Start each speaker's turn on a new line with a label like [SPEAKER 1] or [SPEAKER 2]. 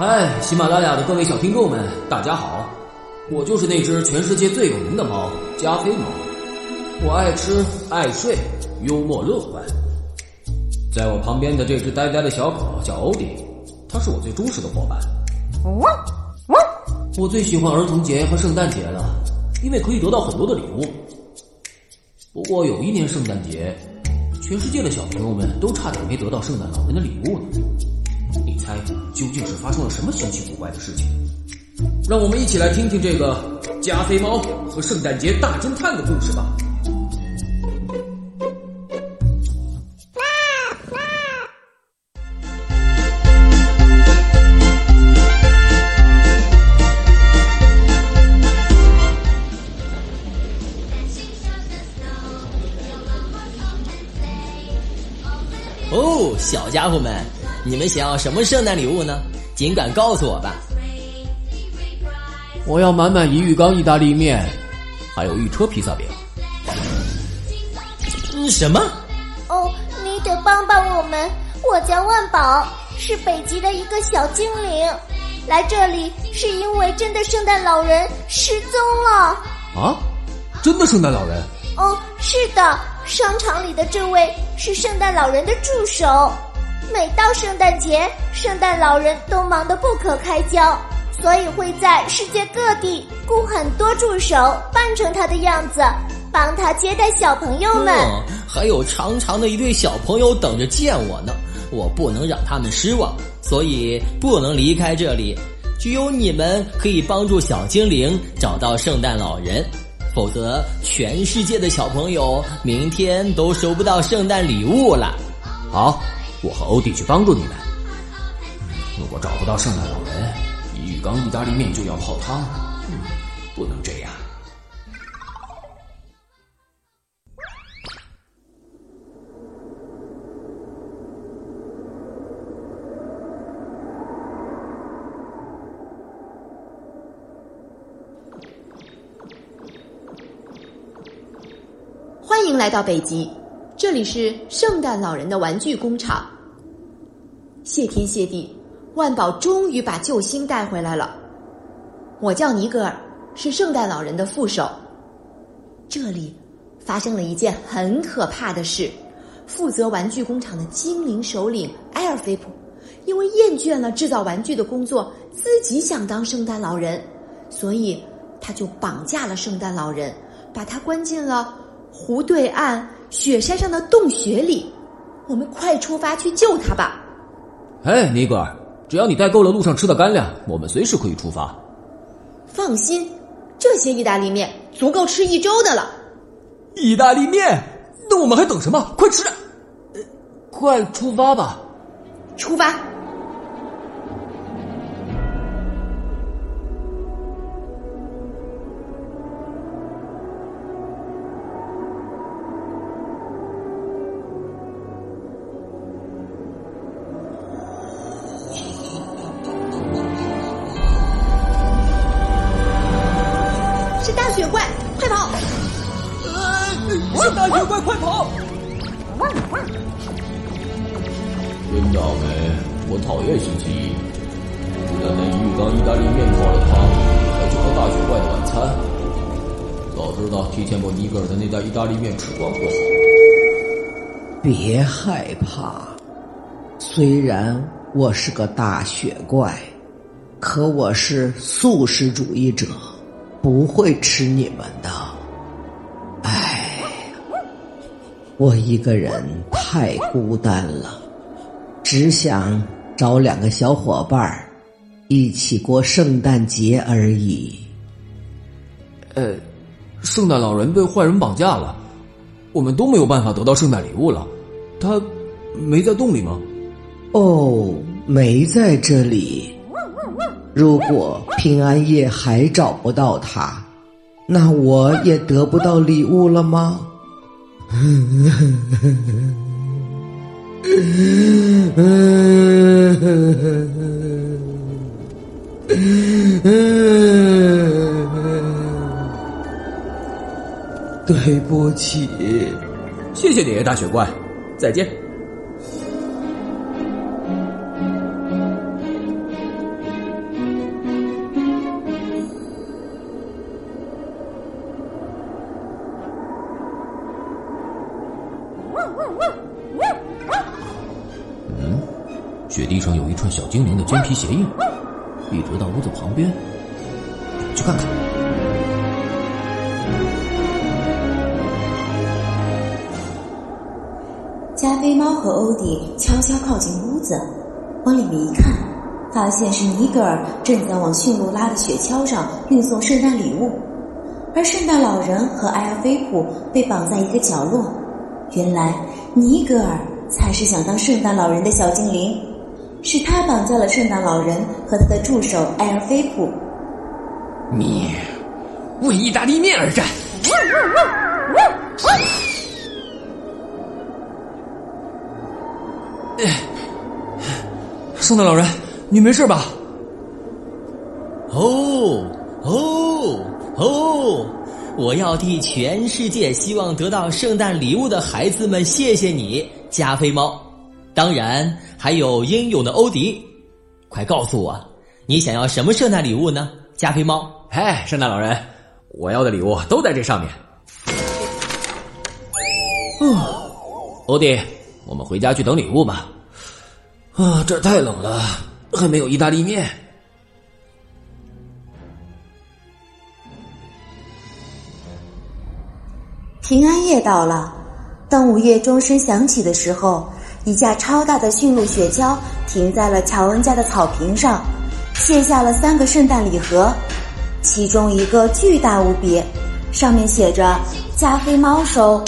[SPEAKER 1] 嗨，喜马拉雅的各位小听众们，大家好！我就是那只全世界最有名的猫——加菲猫。我爱吃爱睡，幽默乐观。在我旁边的这只呆呆的小狗叫欧迪，它是我最忠实的伙伴。我最喜欢儿童节和圣诞节了，因为可以得到很多的礼物。不过有一年圣诞节，全世界的小朋友们都差点没得到圣诞老人的礼物呢。究竟是发生了什么稀奇古怪的事情？让我们一起来听听这个加菲猫和圣诞节大侦探的故事吧。
[SPEAKER 2] 哦，小家伙们，你们想要什么圣诞礼物呢？尽管告诉我吧。
[SPEAKER 1] 我要满满一浴缸意大利面，还有一车披萨饼。
[SPEAKER 2] 嗯，什么？
[SPEAKER 3] 哦，你得帮帮我们。我叫万宝，是北极的一个小精灵，来这里是因为真的圣诞老人失踪了。
[SPEAKER 1] 啊？真的圣诞老人？
[SPEAKER 3] 哦，是的，商场里的这位是圣诞老人的助手。每到圣诞节，圣诞老人都忙得不可开交，所以会在世界各地雇很多助手扮成他的样子，帮他接待小朋友们。
[SPEAKER 2] 还有长长的一队小朋友等着见我呢，我不能让他们失望，所以不能离开这里。只有你们可以帮助小精灵找到圣诞老人。否则，全世界的小朋友明天都收不到圣诞礼物了。
[SPEAKER 1] 好，我和欧弟去帮助你们。如果找不到圣诞老人，一浴缸意大利面就要泡汤。不能这样。
[SPEAKER 4] 欢迎来到北极，这里是圣诞老人的玩具工厂。谢天谢地，万宝终于把救星带回来了。我叫尼格尔，是圣诞老人的副手。这里发生了一件很可怕的事：负责玩具工厂的精灵首领埃尔菲普，因为厌倦了制造玩具的工作，自己想当圣诞老人，所以他就绑架了圣诞老人，把他关进了。湖对岸雪山上的洞穴里，我们快出发去救他吧！
[SPEAKER 1] 哎，尼格尔，只要你带够了路上吃的干粮，我们随时可以出发。
[SPEAKER 4] 放心，这些意大利面足够吃一周的了。
[SPEAKER 1] 意大利面？那我们还等什么？快吃！呃，快出发吧！
[SPEAKER 4] 出发！是大雪怪，快跑！
[SPEAKER 5] 真倒霉！我讨厌星期一，不但那浴缸意大利面泡了汤，还去和大雪怪的晚餐。早知道提前把尼格尔的那袋意大利面吃光不好。
[SPEAKER 6] 别害怕，虽然我是个大雪怪，可我是素食主义者，不会吃你们的。我一个人太孤单了，只想找两个小伙伴儿一起过圣诞节而已。
[SPEAKER 1] 呃，圣诞老人被坏人绑架了，我们都没有办法得到圣诞礼物了。他没在洞里吗？
[SPEAKER 6] 哦，没在这里。如果平安夜还找不到他，那我也得不到礼物了吗？对不起，
[SPEAKER 1] 谢谢你，大雪怪，再见。雪地上有一串小精灵的尖皮鞋印，一直到屋子旁边，去看看。
[SPEAKER 7] 加菲猫和欧迪悄悄靠近屋子，往里面一看，发现是尼格尔正在往驯鹿拉的雪橇上运送圣诞礼物，而圣诞老人和埃尔菲普被绑在一个角落。原来尼格尔才是想当圣诞老人的小精灵，是他绑架了圣诞老人和他的助手埃尔菲普。
[SPEAKER 8] 你为意大利面而战。圣诞老人，你没事吧？
[SPEAKER 2] 哦哦哦！我要替全世界希望得到圣诞礼物的孩子们谢谢你，加菲猫。当然还有英勇的欧迪。快告诉我，你想要什么圣诞礼物呢？加菲猫。
[SPEAKER 8] 嗨，圣诞老人，我要的礼物都在这上面。
[SPEAKER 1] 哦，欧弟，我们回家去等礼物吧。啊，这太冷了，还没有意大利面。
[SPEAKER 7] 平安夜到了，当午夜钟声响起的时候，一架超大的驯鹿雪橇停在了乔恩家的草坪上，卸下了三个圣诞礼盒，其中一个巨大无比，上面写着“加菲猫收”。